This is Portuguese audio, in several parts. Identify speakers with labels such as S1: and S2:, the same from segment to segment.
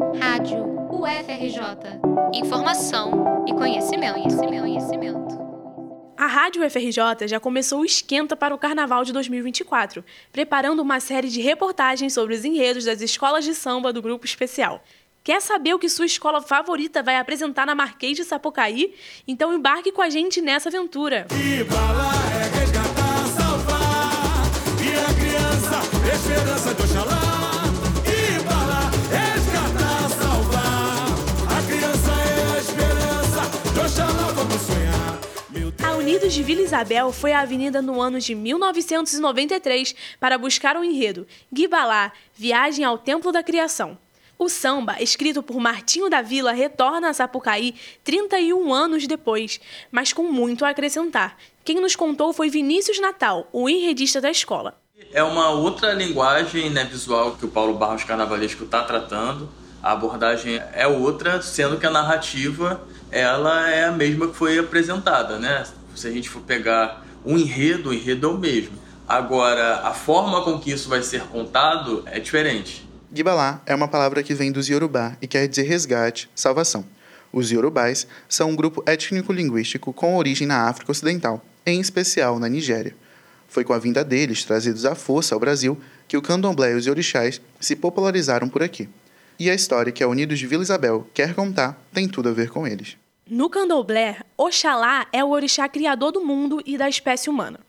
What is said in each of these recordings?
S1: Rádio UFRJ. Informação e conhecimento, conhecimento, conhecimento.
S2: A Rádio UFRJ já começou o esquenta para o Carnaval de 2024, preparando uma série de reportagens sobre os enredos das escolas de samba do Grupo Especial. Quer saber o que sua escola favorita vai apresentar na Marquês de Sapucaí? Então embarque com a gente nessa aventura.
S3: E bala é resgatar, salvar. E a criança, esperança de Oxalá. De
S2: Vila Isabel foi à avenida no ano de 1993 para buscar o enredo Guibalá, Viagem ao Templo da Criação. O samba, escrito por Martinho da Vila, retorna a Sapucaí 31 anos depois, mas com muito a acrescentar. Quem nos contou foi Vinícius Natal, o enredista da escola.
S4: É uma outra linguagem né, visual que o Paulo Barros Carnavalesco está tratando. A abordagem é outra, sendo que a narrativa ela é a mesma que foi apresentada, né? Se a gente for pegar um enredo, o enredo é o mesmo. Agora, a forma com que isso vai ser contado é diferente.
S5: Gibalá é uma palavra que vem dos Yorubá e quer dizer resgate, salvação. Os Yorubais são um grupo étnico-linguístico com origem na África Ocidental, em especial na Nigéria. Foi com a vinda deles, trazidos à força ao Brasil, que o candomblé e os orixás se popularizaram por aqui. E a história que a Unidos de Vila Isabel quer contar tem tudo a ver com eles.
S2: No candomblé, Oxalá é o orixá criador do mundo e da espécie humana.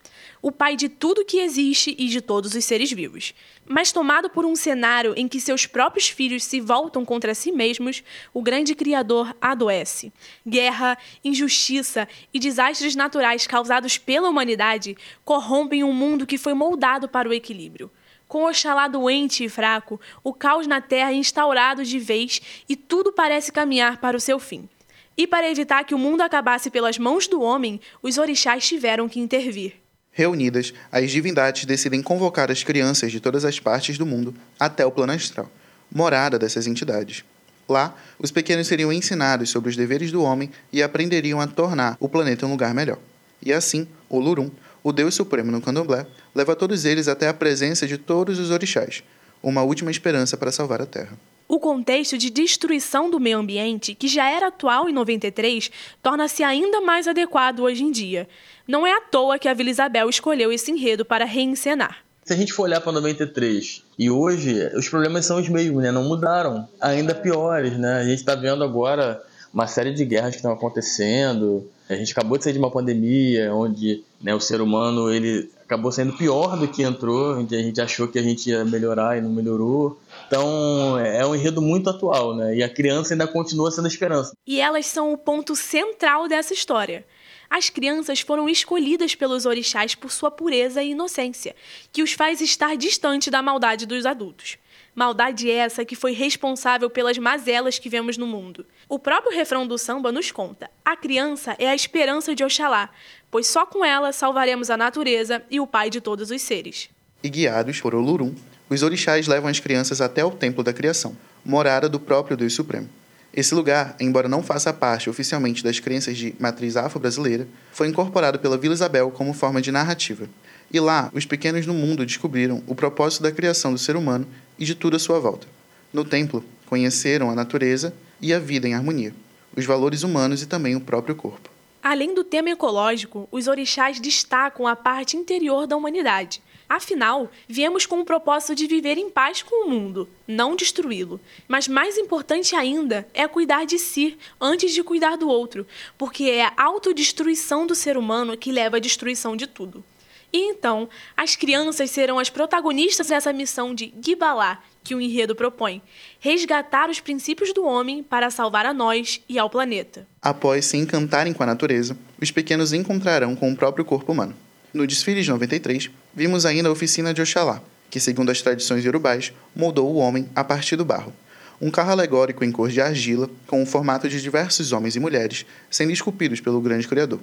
S2: O pai de tudo que existe e de todos os seres vivos. Mas tomado por um cenário em que seus próprios filhos se voltam contra si mesmos, o grande criador adoece. Guerra, injustiça e desastres naturais causados pela humanidade corrompem um mundo que foi moldado para o equilíbrio. Com Oxalá doente e fraco, o caos na terra é instaurado de vez e tudo parece caminhar para o seu fim. E para evitar que o mundo acabasse pelas mãos do homem, os orixás tiveram que intervir.
S5: Reunidas, as divindades decidem convocar as crianças de todas as partes do mundo até o plano astral, morada dessas entidades. Lá, os pequenos seriam ensinados sobre os deveres do homem e aprenderiam a tornar o planeta um lugar melhor. E assim, o Lurum, o deus supremo no candomblé, leva todos eles até a presença de todos os orixás, uma última esperança para salvar a Terra.
S2: O contexto de destruição do meio ambiente, que já era atual em 93, torna-se ainda mais adequado hoje em dia. Não é à toa que a Vila Isabel escolheu esse enredo para reencenar.
S4: Se a gente for olhar para 93 e hoje, os problemas são os mesmos, né? Não mudaram. Ainda piores, né? A gente está vendo agora uma série de guerras que estão acontecendo. A gente acabou de sair de uma pandemia onde né, o ser humano ele acabou sendo pior do que entrou, a gente achou que a gente ia melhorar e não melhorou. Então é um enredo muito atual, né? E a criança ainda continua sendo a esperança.
S2: E elas são o ponto central dessa história. As crianças foram escolhidas pelos orixás por sua pureza e inocência, que os faz estar distante da maldade dos adultos. Maldade essa que foi responsável pelas mazelas que vemos no mundo. O próprio refrão do samba nos conta: a criança é a esperança de Oxalá, pois só com ela salvaremos a natureza e o pai de todos os seres.
S5: E guiados por Olurum, os orixás levam as crianças até o Templo da Criação, morada do próprio Deus Supremo. Esse lugar, embora não faça parte oficialmente das crenças de matriz afro-brasileira, foi incorporado pela Vila Isabel como forma de narrativa. E lá, os pequenos no mundo descobriram o propósito da criação do ser humano e de tudo à sua volta. No templo, conheceram a natureza e a vida em harmonia, os valores humanos e também o próprio corpo.
S2: Além do tema ecológico, os orixás destacam a parte interior da humanidade. Afinal, viemos com o propósito de viver em paz com o mundo, não destruí-lo. Mas mais importante ainda é cuidar de si antes de cuidar do outro, porque é a autodestruição do ser humano que leva à destruição de tudo. E então, as crianças serão as protagonistas dessa missão de Gibalá, que o enredo propõe: resgatar os princípios do homem para salvar a nós e ao planeta.
S5: Após se encantarem com a natureza, os pequenos encontrarão com o próprio corpo humano. No desfile de 93, vimos ainda a oficina de Oxalá, que, segundo as tradições yorubais, moldou o homem a partir do barro. Um carro alegórico em cor de argila, com o formato de diversos homens e mulheres, sendo esculpidos pelo grande Criador.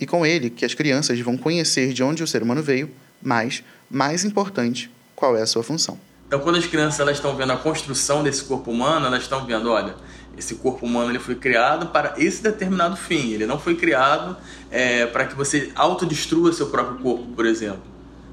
S5: E com ele que as crianças vão conhecer de onde o ser humano veio, mas, mais importante, qual é a sua função.
S4: Então, quando as crianças elas estão vendo a construção desse corpo humano, elas estão vendo, olha, esse corpo humano ele foi criado para esse determinado fim. Ele não foi criado é, para que você autodestrua seu próprio corpo, por exemplo.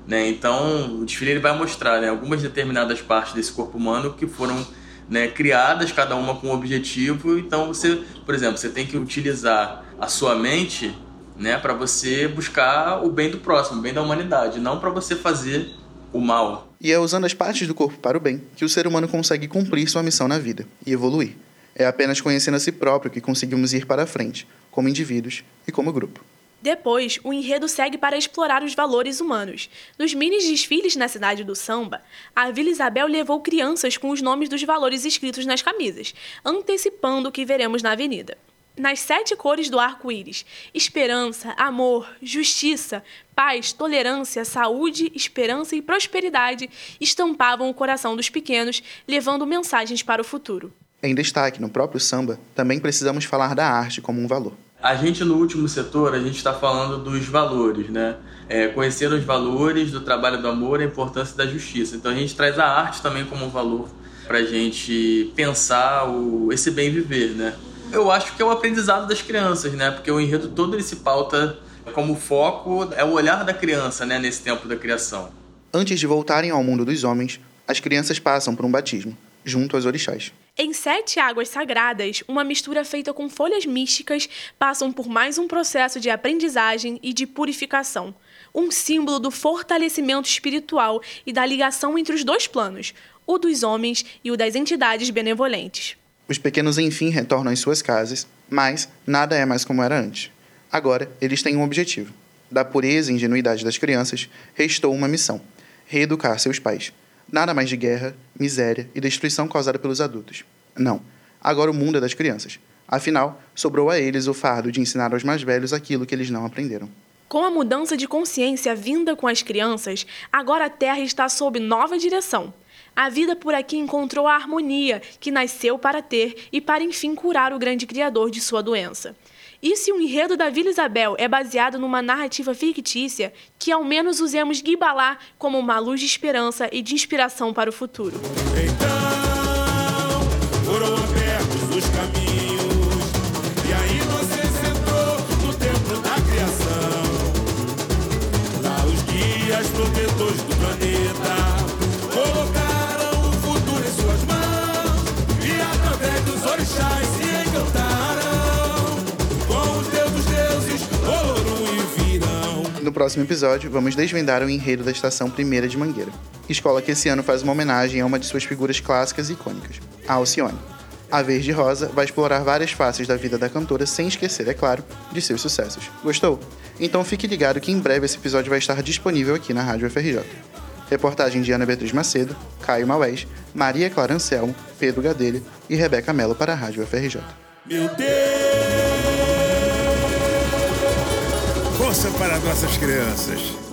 S4: Né? Então, o desfile ele vai mostrar né, algumas determinadas partes desse corpo humano que foram né, criadas, cada uma com um objetivo. Então você, por exemplo, você tem que utilizar a sua mente né, para você buscar o bem do próximo, o bem da humanidade, não para você fazer o mal.
S5: E é usando as partes do corpo para o bem que o ser humano consegue cumprir sua missão na vida e evoluir. É apenas conhecendo a si próprio que conseguimos ir para a frente, como indivíduos e como grupo.
S2: Depois, o enredo segue para explorar os valores humanos. Nos mini desfiles na cidade do samba, a Vila Isabel levou crianças com os nomes dos valores escritos nas camisas, antecipando o que veremos na avenida. Nas sete cores do arco-íris: esperança, amor, justiça, paz, tolerância, saúde, esperança e prosperidade estampavam o coração dos pequenos, levando mensagens para o futuro.
S5: Em destaque no próprio samba, também precisamos falar da arte como um valor.
S4: A gente no último setor, a gente está falando dos valores, né? É, conhecer os valores do trabalho do amor a importância da justiça. Então a gente traz a arte também como um valor para a gente pensar o, esse bem viver, né? Eu acho que é o aprendizado das crianças, né? Porque o enredo todo ele se pauta como foco é o olhar da criança, né? Nesse tempo da criação.
S5: Antes de voltarem ao mundo dos homens, as crianças passam por um batismo, junto aos orixás.
S2: Em sete águas sagradas, uma mistura feita com folhas místicas passam por mais um processo de aprendizagem e de purificação. Um símbolo do fortalecimento espiritual e da ligação entre os dois planos, o dos homens e o das entidades benevolentes.
S5: Os pequenos enfim retornam às suas casas, mas nada é mais como era antes. Agora, eles têm um objetivo. Da pureza e ingenuidade das crianças, restou uma missão: reeducar seus pais Nada mais de guerra, miséria e destruição causada pelos adultos. Não. Agora o mundo é das crianças. Afinal, sobrou a eles o fardo de ensinar aos mais velhos aquilo que eles não aprenderam.
S2: Com a mudança de consciência vinda com as crianças, agora a Terra está sob nova direção. A vida por aqui encontrou a harmonia que nasceu para ter e para enfim curar o grande criador de sua doença. E se o enredo da Vila Isabel é baseado numa narrativa fictícia, que ao menos usemos Guibalá como uma luz de esperança e de inspiração para o futuro.
S3: Então foram abertos os caminhos e a inocência entrou no templo da criação. Lá os guias protetores do
S5: No próximo episódio, vamos desvendar o enredo da Estação Primeira de Mangueira, escola que esse ano faz uma homenagem a uma de suas figuras clássicas e icônicas, a Alcione. A Verde Rosa vai explorar várias faces da vida da cantora sem esquecer, é claro, de seus sucessos. Gostou? Então fique ligado que em breve esse episódio vai estar disponível aqui na Rádio FRJ. Reportagem de Ana Beatriz Macedo, Caio Maués, Maria Clara Anselmo, Pedro Gadelha e Rebeca Mello para a Rádio FRJ.
S3: Meu Deus!
S6: Força para nossas crianças.